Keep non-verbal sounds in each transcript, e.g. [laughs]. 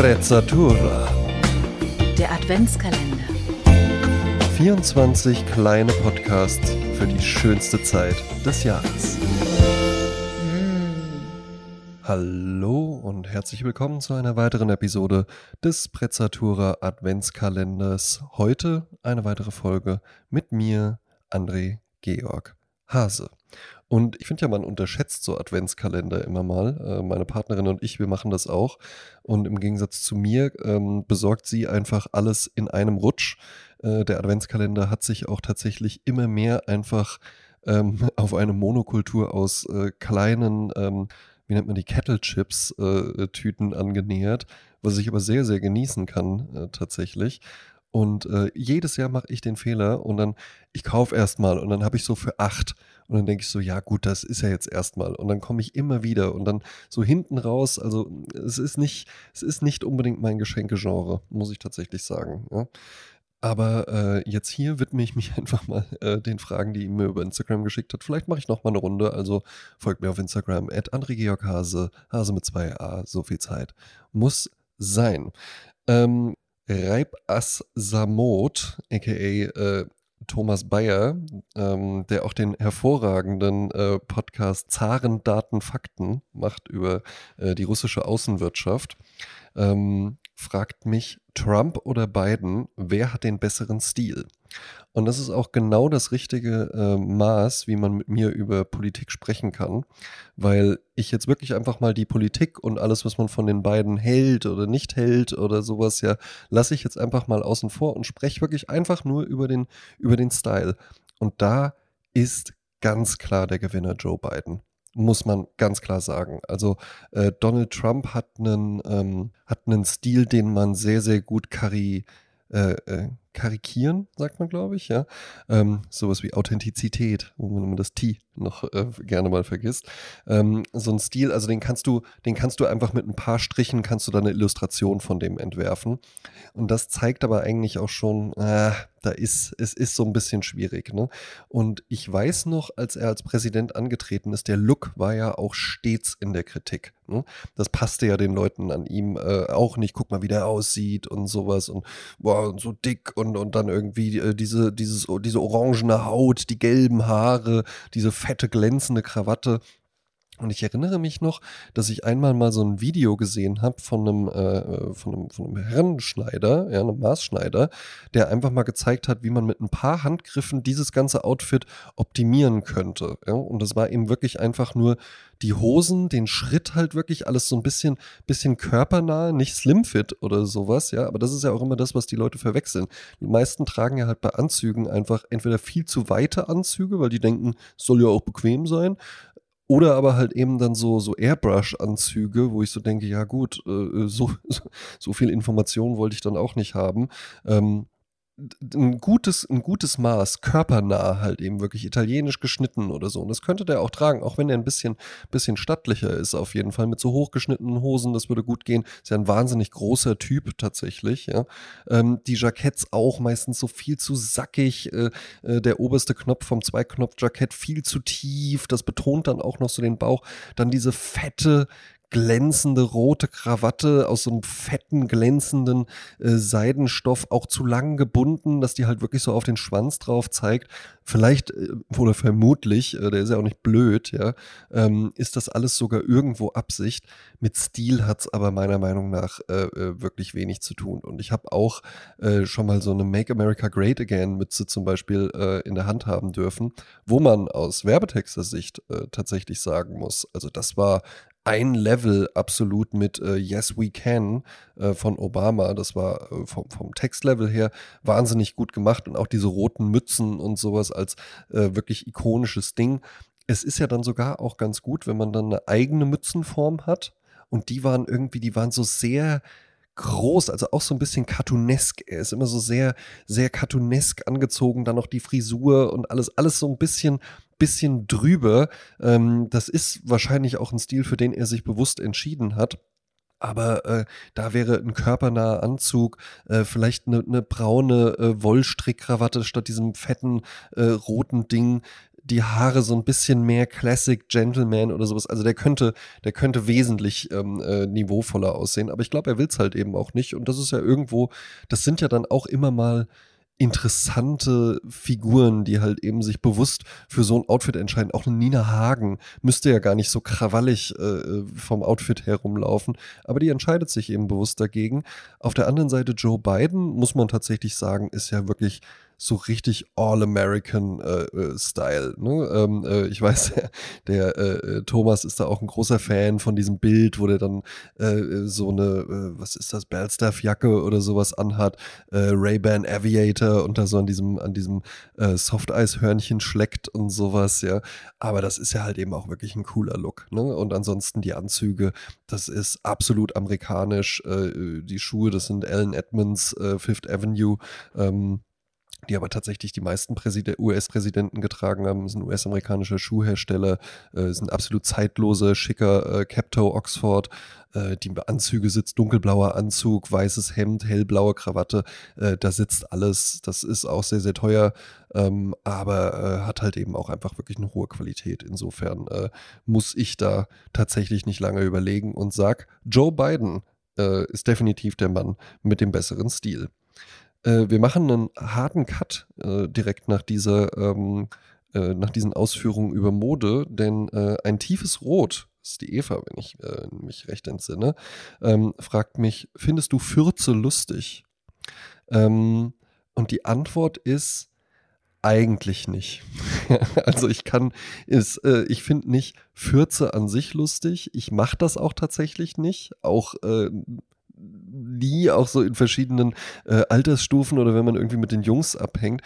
Sprezzatura. Der Adventskalender. 24 kleine Podcasts für die schönste Zeit des Jahres. Hallo und herzlich willkommen zu einer weiteren Episode des Sprezzatura Adventskalenders. Heute eine weitere Folge mit mir, André Georg Hase. Und ich finde ja, man unterschätzt so Adventskalender immer mal. Äh, meine Partnerin und ich, wir machen das auch. Und im Gegensatz zu mir ähm, besorgt sie einfach alles in einem Rutsch. Äh, der Adventskalender hat sich auch tatsächlich immer mehr einfach ähm, [laughs] auf eine Monokultur aus äh, kleinen, ähm, wie nennt man die, Kettle Chips äh, Tüten angenähert, was ich aber sehr, sehr genießen kann äh, tatsächlich. Und äh, jedes Jahr mache ich den Fehler und dann, ich kaufe erstmal und dann habe ich so für acht. Und dann denke ich so, ja gut, das ist ja jetzt erstmal. Und dann komme ich immer wieder und dann so hinten raus, also es ist nicht, es ist nicht unbedingt mein Geschenkegenre, muss ich tatsächlich sagen. Ja. Aber äh, jetzt hier widme ich mich [laughs] einfach mal äh, den Fragen, die ihr mir über Instagram geschickt hat. Vielleicht mache ich noch mal eine Runde. Also folgt mir auf Instagram at Georg Hase, Hase mit zwei A, so viel Zeit. Muss sein. Ähm, Reib Samot, aka äh, Thomas Bayer, ähm, der auch den hervorragenden äh, Podcast Zaren Daten Fakten macht über äh, die russische Außenwirtschaft, ähm, fragt mich Trump oder Biden, wer hat den besseren Stil? Und das ist auch genau das richtige äh, Maß, wie man mit mir über Politik sprechen kann, weil ich jetzt wirklich einfach mal die Politik und alles, was man von den beiden hält oder nicht hält oder sowas, ja, lasse ich jetzt einfach mal außen vor und spreche wirklich einfach nur über den, über den Style. Und da ist ganz klar der Gewinner Joe Biden muss man ganz klar sagen. Also äh, Donald Trump hat einen, ähm, hat einen Stil, den man sehr, sehr gut kari, äh, äh, karikieren, sagt man, glaube ich, ja. Ähm, sowas wie Authentizität, wo man das T noch äh, gerne mal vergisst. Ähm, so ein Stil, also den kannst du, den kannst du einfach mit ein paar Strichen, kannst du da eine Illustration von dem entwerfen. Und das zeigt aber eigentlich auch schon, äh, da ist, es ist so ein bisschen schwierig. Ne? Und ich weiß noch, als er als Präsident angetreten ist, der Look war ja auch stets in der Kritik. Ne? Das passte ja den Leuten an ihm äh, auch nicht. Guck mal, wie der aussieht und sowas und boah, so dick und, und dann irgendwie äh, diese, dieses, diese orangene Haut, die gelben Haare, diese fette, glänzende Krawatte. Und ich erinnere mich noch, dass ich einmal mal so ein Video gesehen habe von einem, äh, von einem, von einem Herrenschneider, ja, einem Maßschneider, der einfach mal gezeigt hat, wie man mit ein paar Handgriffen dieses ganze Outfit optimieren könnte. Ja? Und das war eben wirklich einfach nur die Hosen, den Schritt halt wirklich alles so ein bisschen, bisschen körpernah, nicht Slimfit oder sowas, ja. Aber das ist ja auch immer das, was die Leute verwechseln. Die meisten tragen ja halt bei Anzügen einfach entweder viel zu weite Anzüge, weil die denken, soll ja auch bequem sein, oder aber halt eben dann so, so Airbrush-Anzüge, wo ich so denke, ja gut, äh, so, [laughs] so viel Information wollte ich dann auch nicht haben. Ähm, ein gutes, ein gutes Maß, körpernah halt eben wirklich italienisch geschnitten oder so. Und das könnte der auch tragen, auch wenn er ein bisschen, bisschen stattlicher ist, auf jeden Fall mit so hochgeschnittenen Hosen, das würde gut gehen. Ist ja ein wahnsinnig großer Typ tatsächlich, ja. Ähm, die Jacketts auch meistens so viel zu sackig, äh, äh, der oberste Knopf vom Zweiknopf-Jackett viel zu tief, das betont dann auch noch so den Bauch. Dann diese fette, glänzende rote Krawatte aus so einem fetten, glänzenden äh, Seidenstoff, auch zu lang gebunden, dass die halt wirklich so auf den Schwanz drauf zeigt. Vielleicht äh, oder vermutlich, äh, der ist ja auch nicht blöd, ja, ähm, ist das alles sogar irgendwo Absicht. Mit Stil hat's aber meiner Meinung nach äh, äh wirklich wenig zu tun. Und ich habe auch äh, schon mal so eine Make America Great Again Mütze zum Beispiel in der Hand haben dürfen, wo man aus Werbetexter Sicht tatsächlich sagen muss, also das war ein Level absolut mit äh, Yes We Can äh, von Obama. Das war äh, vom, vom Textlevel her wahnsinnig gut gemacht und auch diese roten Mützen und sowas als äh, wirklich ikonisches Ding. Es ist ja dann sogar auch ganz gut, wenn man dann eine eigene Mützenform hat. Und die waren irgendwie, die waren so sehr groß, also auch so ein bisschen cartoonesk. Er ist immer so sehr, sehr cartoonesk angezogen, dann noch die Frisur und alles, alles so ein bisschen, bisschen drüber. Ähm, das ist wahrscheinlich auch ein Stil, für den er sich bewusst entschieden hat. Aber äh, da wäre ein körpernaher Anzug, äh, vielleicht eine, eine braune äh, Wollstrickkrawatte statt diesem fetten äh, roten Ding die Haare so ein bisschen mehr Classic Gentleman oder sowas. Also der könnte, der könnte wesentlich ähm, äh, niveauvoller aussehen, aber ich glaube, er will es halt eben auch nicht. Und das ist ja irgendwo, das sind ja dann auch immer mal interessante Figuren, die halt eben sich bewusst für so ein Outfit entscheiden. Auch eine Nina Hagen müsste ja gar nicht so krawallig äh, vom Outfit herumlaufen, aber die entscheidet sich eben bewusst dagegen. Auf der anderen Seite Joe Biden, muss man tatsächlich sagen, ist ja wirklich so richtig All-American-Style. Äh, äh ne? ähm, äh, ich weiß, [laughs] der äh, äh, Thomas ist da auch ein großer Fan von diesem Bild, wo der dann äh, so eine, was ist das, Bellstaff-Jacke oder sowas anhat, Ray-Ban Aviator und da so an diesem, an diesem Soft-Eis-Hörnchen schleckt und sowas, ja. Aber das ist ja halt eben auch wirklich ein cooler Look. Ne? Und ansonsten die Anzüge, das ist absolut amerikanisch. die Schuhe, das sind Alan Edmonds, Fifth Avenue. Ähm, die aber tatsächlich die meisten US-Präsidenten getragen haben, sind US-amerikanische Schuhhersteller, äh, sind absolut zeitlose, schicker äh, Capto Oxford, äh, die Anzüge sitzt dunkelblauer Anzug, weißes Hemd, hellblaue Krawatte, äh, da sitzt alles, das ist auch sehr, sehr teuer, ähm, aber äh, hat halt eben auch einfach wirklich eine hohe Qualität. Insofern äh, muss ich da tatsächlich nicht lange überlegen und sag, Joe Biden ist definitiv der Mann mit dem besseren Stil. Äh, wir machen einen harten Cut äh, direkt nach dieser, ähm, äh, nach diesen Ausführungen über Mode, denn äh, ein tiefes Rot, das ist die Eva, wenn ich äh, mich recht entsinne, ähm, fragt mich, findest du Fürze lustig? Ähm, und die Antwort ist, eigentlich nicht. [laughs] also ich kann, ist, äh, ich finde nicht Fürze an sich lustig. Ich mache das auch tatsächlich nicht. Auch äh, nie, auch so in verschiedenen äh, Altersstufen oder wenn man irgendwie mit den Jungs abhängt.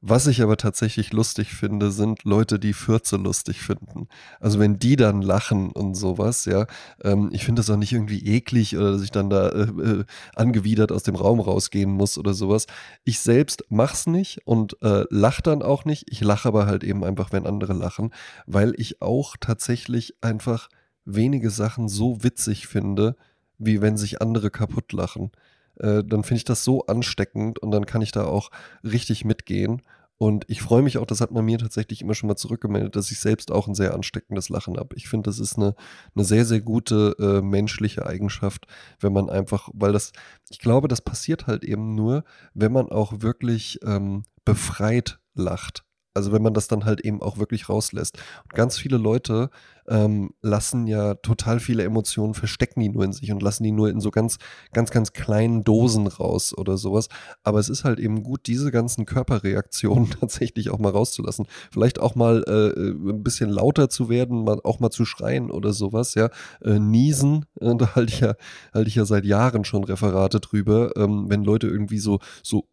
Was ich aber tatsächlich lustig finde, sind Leute, die Fürze lustig finden. Also wenn die dann lachen und sowas, ja, ähm, ich finde das auch nicht irgendwie eklig oder dass ich dann da äh, äh, angewidert aus dem Raum rausgehen muss oder sowas. Ich selbst mach's nicht und äh, lach dann auch nicht. Ich lache aber halt eben einfach, wenn andere lachen, weil ich auch tatsächlich einfach wenige Sachen so witzig finde, wie wenn sich andere kaputt lachen. Äh, dann finde ich das so ansteckend und dann kann ich da auch richtig mitgehen. Und ich freue mich auch, das hat man mir tatsächlich immer schon mal zurückgemeldet, dass ich selbst auch ein sehr ansteckendes Lachen habe. Ich finde, das ist eine, eine sehr, sehr gute äh, menschliche Eigenschaft, wenn man einfach, weil das, ich glaube, das passiert halt eben nur, wenn man auch wirklich ähm, befreit lacht. Also wenn man das dann halt eben auch wirklich rauslässt. Und ganz viele Leute ähm, lassen ja total viele Emotionen, verstecken die nur in sich und lassen die nur in so ganz, ganz, ganz kleinen Dosen raus oder sowas. Aber es ist halt eben gut, diese ganzen Körperreaktionen [laughs] tatsächlich auch mal rauszulassen. Vielleicht auch mal äh, ein bisschen lauter zu werden, mal, auch mal zu schreien oder sowas, ja. Äh, niesen, äh, da halte ich ja, halte ich ja seit Jahren schon Referate drüber, ähm, wenn Leute irgendwie so, so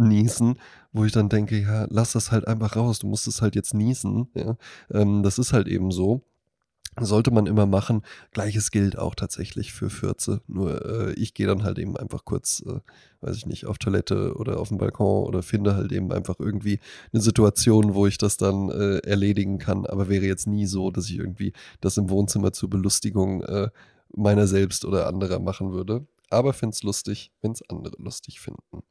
niesen, wo ich dann denke, ja, lass das halt einfach raus, du musst es halt jetzt niesen. Ja? Ähm, das ist halt eben so. Sollte man immer machen. Gleiches gilt auch tatsächlich für Fürze. Nur äh, ich gehe dann halt eben einfach kurz, äh, weiß ich nicht, auf Toilette oder auf dem Balkon oder finde halt eben einfach irgendwie eine Situation, wo ich das dann äh, erledigen kann. Aber wäre jetzt nie so, dass ich irgendwie das im Wohnzimmer zur Belustigung äh, meiner selbst oder anderer machen würde. Aber finde es lustig, wenn es andere lustig finden.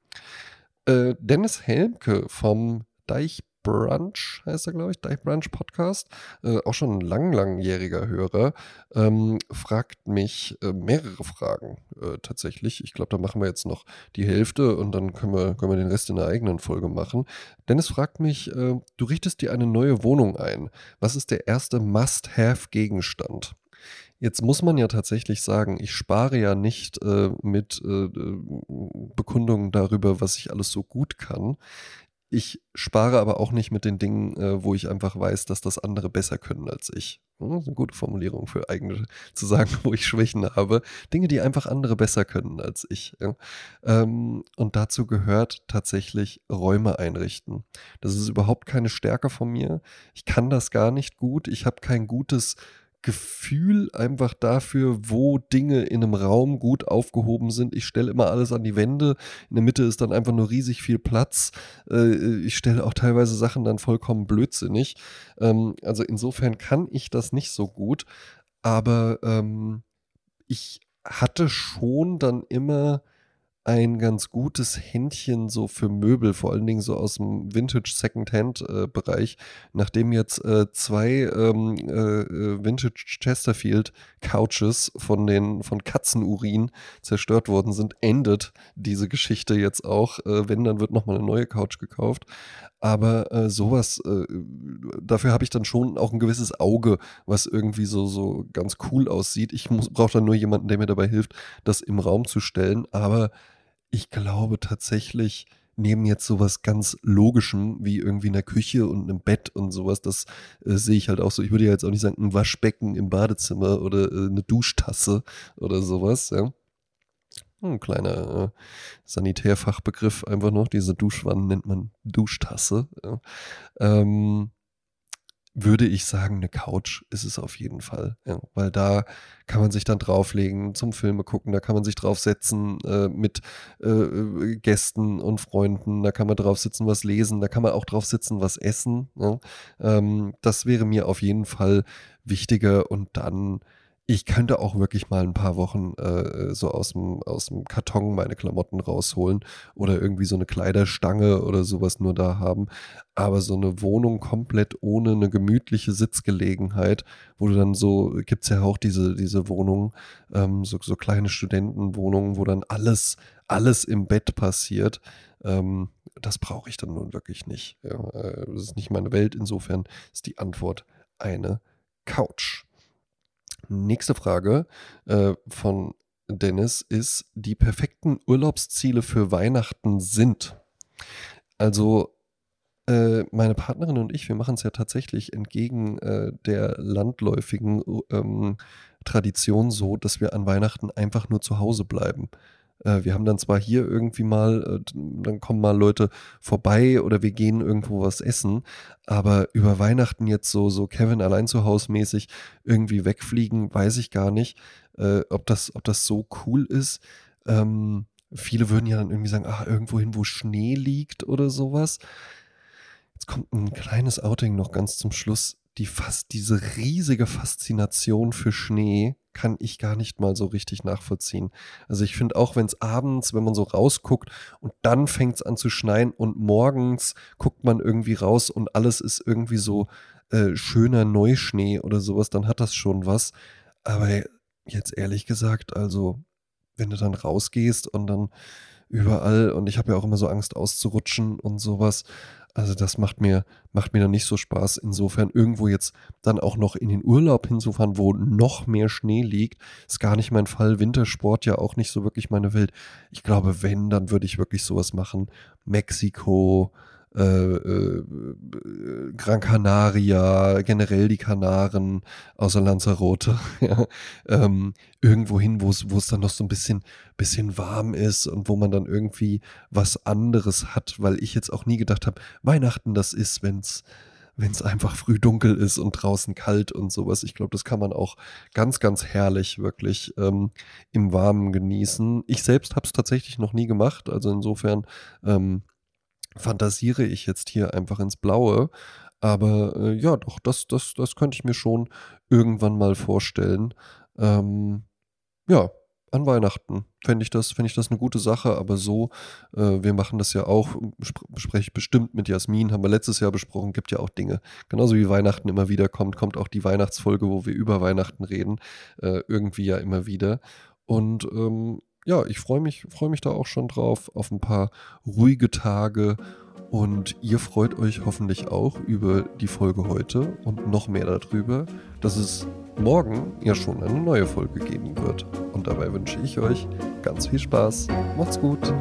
Äh, Dennis Helmke vom Deich Brunch, heißt er, glaube ich, Deich Brunch Podcast, äh, auch schon ein lang, langjähriger Hörer, ähm, fragt mich äh, mehrere Fragen äh, tatsächlich. Ich glaube, da machen wir jetzt noch die Hälfte und dann können wir, können wir den Rest in der eigenen Folge machen. Dennis fragt mich, äh, du richtest dir eine neue Wohnung ein. Was ist der erste Must-Have-Gegenstand? Jetzt muss man ja tatsächlich sagen, ich spare ja nicht äh, mit äh, Bekundungen darüber, was ich alles so gut kann. Ich spare aber auch nicht mit den Dingen, äh, wo ich einfach weiß, dass das andere besser können als ich. Das ist eine gute Formulierung für eigene, zu sagen, [laughs] wo ich Schwächen habe. Dinge, die einfach andere besser können als ich. Ähm, und dazu gehört tatsächlich Räume einrichten. Das ist überhaupt keine Stärke von mir. Ich kann das gar nicht gut. Ich habe kein gutes Gefühl einfach dafür, wo Dinge in einem Raum gut aufgehoben sind. Ich stelle immer alles an die Wände. In der Mitte ist dann einfach nur riesig viel Platz. Äh, ich stelle auch teilweise Sachen dann vollkommen blödsinnig. Ähm, also insofern kann ich das nicht so gut. Aber ähm, ich hatte schon dann immer ein ganz gutes Händchen so für Möbel, vor allen Dingen so aus dem Vintage Secondhand-Bereich. Nachdem jetzt äh, zwei ähm, äh, äh, Vintage Chesterfield Couches von den von Katzenurin zerstört worden sind, endet diese Geschichte jetzt auch. Äh, wenn, dann wird nochmal eine neue Couch gekauft. Aber äh, sowas, äh, dafür habe ich dann schon auch ein gewisses Auge, was irgendwie so, so ganz cool aussieht. Ich brauche dann nur jemanden, der mir dabei hilft, das im Raum zu stellen. Aber ich glaube tatsächlich, neben jetzt sowas ganz Logischem wie irgendwie in der Küche und einem Bett und sowas, das äh, sehe ich halt auch so. Ich würde ja jetzt auch nicht sagen, ein Waschbecken im Badezimmer oder äh, eine Duschtasse oder sowas, ja. Ein kleiner äh, Sanitärfachbegriff einfach noch. Diese Duschwanne nennt man Duschtasse. Ja. Ähm, würde ich sagen, eine Couch ist es auf jeden Fall. Ja, weil da kann man sich dann drauflegen, zum Filme gucken, da kann man sich draufsetzen äh, mit äh, Gästen und Freunden, da kann man drauf sitzen, was lesen, da kann man auch drauf sitzen, was essen. Ja. Ähm, das wäre mir auf jeden Fall wichtiger und dann ich könnte auch wirklich mal ein paar Wochen äh, so aus dem, aus dem Karton meine Klamotten rausholen oder irgendwie so eine Kleiderstange oder sowas nur da haben. Aber so eine Wohnung komplett ohne eine gemütliche Sitzgelegenheit, wo du dann so, gibt's ja auch diese, diese Wohnungen, ähm, so, so kleine Studentenwohnungen, wo dann alles, alles im Bett passiert. Ähm, das brauche ich dann nun wirklich nicht. Ja, äh, das ist nicht meine Welt. Insofern ist die Antwort eine Couch. Nächste Frage äh, von Dennis ist, die perfekten Urlaubsziele für Weihnachten sind. Also äh, meine Partnerin und ich, wir machen es ja tatsächlich entgegen äh, der landläufigen ähm, Tradition so, dass wir an Weihnachten einfach nur zu Hause bleiben. Äh, wir haben dann zwar hier irgendwie mal, äh, dann kommen mal Leute vorbei oder wir gehen irgendwo was essen, aber über Weihnachten jetzt so, so Kevin allein zu Hause mäßig irgendwie wegfliegen, weiß ich gar nicht, äh, ob, das, ob das so cool ist. Ähm, viele würden ja dann irgendwie sagen, ah, irgendwo hin, wo Schnee liegt oder sowas. Jetzt kommt ein kleines Outing noch ganz zum Schluss. Die fast, diese riesige Faszination für Schnee kann ich gar nicht mal so richtig nachvollziehen. Also ich finde auch, wenn es abends, wenn man so rausguckt und dann fängt es an zu schneien und morgens guckt man irgendwie raus und alles ist irgendwie so äh, schöner Neuschnee oder sowas, dann hat das schon was. Aber jetzt ehrlich gesagt, also wenn du dann rausgehst und dann überall und ich habe ja auch immer so Angst auszurutschen und sowas. Also das macht mir, macht mir dann nicht so Spaß. Insofern irgendwo jetzt dann auch noch in den Urlaub hinzufahren, wo noch mehr Schnee liegt, ist gar nicht mein Fall. Wintersport ja auch nicht so wirklich meine Welt. Ich glaube, wenn, dann würde ich wirklich sowas machen. Mexiko, äh, äh, Gran Canaria, generell die Kanaren, außer Lanzarote, [laughs] ja, ähm, irgendwo hin, wo es dann noch so ein bisschen, bisschen warm ist und wo man dann irgendwie was anderes hat, weil ich jetzt auch nie gedacht habe, Weihnachten das ist, wenn's wenn es einfach früh dunkel ist und draußen kalt und sowas. Ich glaube, das kann man auch ganz, ganz herrlich wirklich ähm, im Warmen genießen. Ich selbst habe es tatsächlich noch nie gemacht, also insofern ähm, fantasiere ich jetzt hier einfach ins Blaue. Aber äh, ja, doch, das, das, das könnte ich mir schon irgendwann mal vorstellen. Ähm, ja, an Weihnachten fände ich, das, fänd ich das eine gute Sache, aber so, äh, wir machen das ja auch, bespreche ich bestimmt mit Jasmin, haben wir letztes Jahr besprochen, gibt ja auch Dinge. Genauso wie Weihnachten immer wieder kommt, kommt auch die Weihnachtsfolge, wo wir über Weihnachten reden, äh, irgendwie ja immer wieder. Und ähm, ja, ich freue mich, freue mich da auch schon drauf auf ein paar ruhige Tage. Und ihr freut euch hoffentlich auch über die Folge heute und noch mehr darüber, dass es morgen ja schon eine neue Folge geben wird. Und dabei wünsche ich euch ganz viel Spaß. Macht's gut.